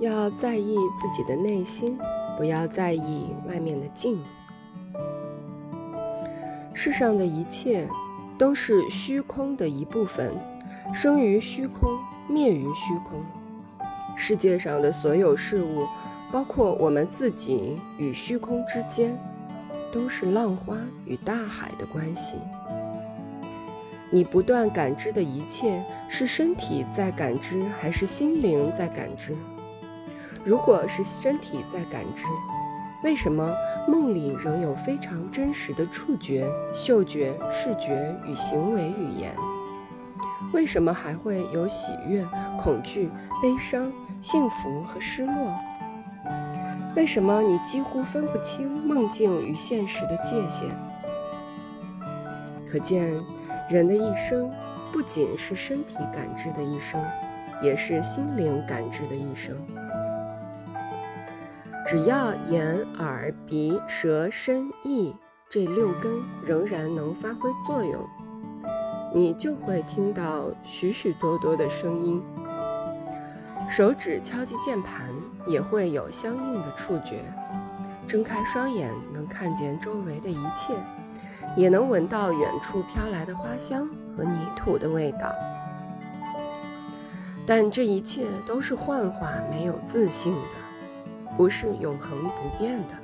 要在意自己的内心，不要在意外面的境。世上的一切都是虚空的一部分，生于虚空，灭于虚空。世界上的所有事物，包括我们自己与虚空之间，都是浪花与大海的关系。你不断感知的一切，是身体在感知，还是心灵在感知？如果是身体在感知，为什么梦里仍有非常真实的触觉、嗅觉、视觉与行为语言？为什么还会有喜悦、恐惧、悲伤、幸福和失落？为什么你几乎分不清梦境与现实的界限？可见。人的一生，不仅是身体感知的一生，也是心灵感知的一生。只要眼、耳、鼻、舌、身、意这六根仍然能发挥作用，你就会听到许许多多的声音。手指敲击键盘也会有相应的触觉。睁开双眼，能看见周围的一切。也能闻到远处飘来的花香和泥土的味道，但这一切都是幻化，没有自性的，不是永恒不变的，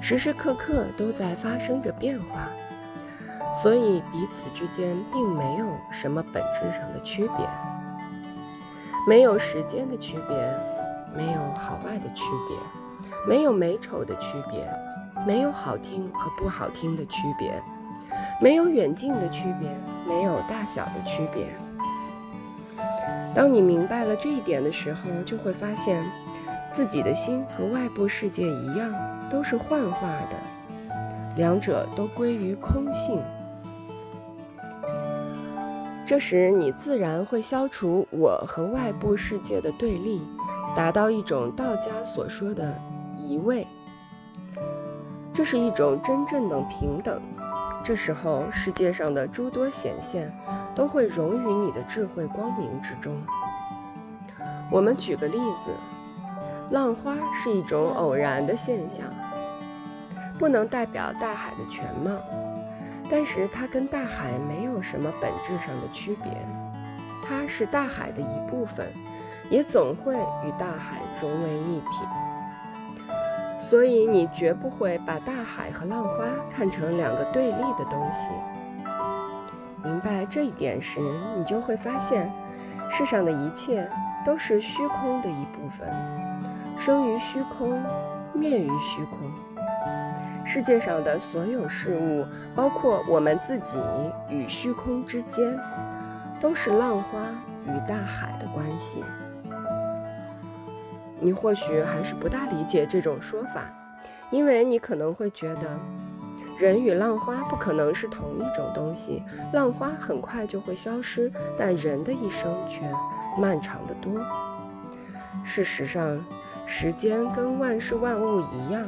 时时刻刻都在发生着变化，所以彼此之间并没有什么本质上的区别，没有时间的区别，没有好坏的区别，没有美丑的区别。没有好听和不好听的区别，没有远近的区别，没有大小的区别。当你明白了这一点的时候，就会发现，自己的心和外部世界一样，都是幻化的，两者都归于空性。这时，你自然会消除我和外部世界的对立，达到一种道家所说的一位。这是一种真正的平等。这时候，世界上的诸多显现都会融于你的智慧光明之中。我们举个例子，浪花是一种偶然的现象，不能代表大海的全貌，但是它跟大海没有什么本质上的区别。它是大海的一部分，也总会与大海融为一体。所以你绝不会把大海和浪花看成两个对立的东西。明白这一点时，你就会发现，世上的一切都是虚空的一部分，生于虚空，灭于虚空。世界上的所有事物，包括我们自己与虚空之间，都是浪花与大海的关系。你或许还是不大理解这种说法，因为你可能会觉得，人与浪花不可能是同一种东西，浪花很快就会消失，但人的一生却漫长得多。事实上，时间跟万事万物一样，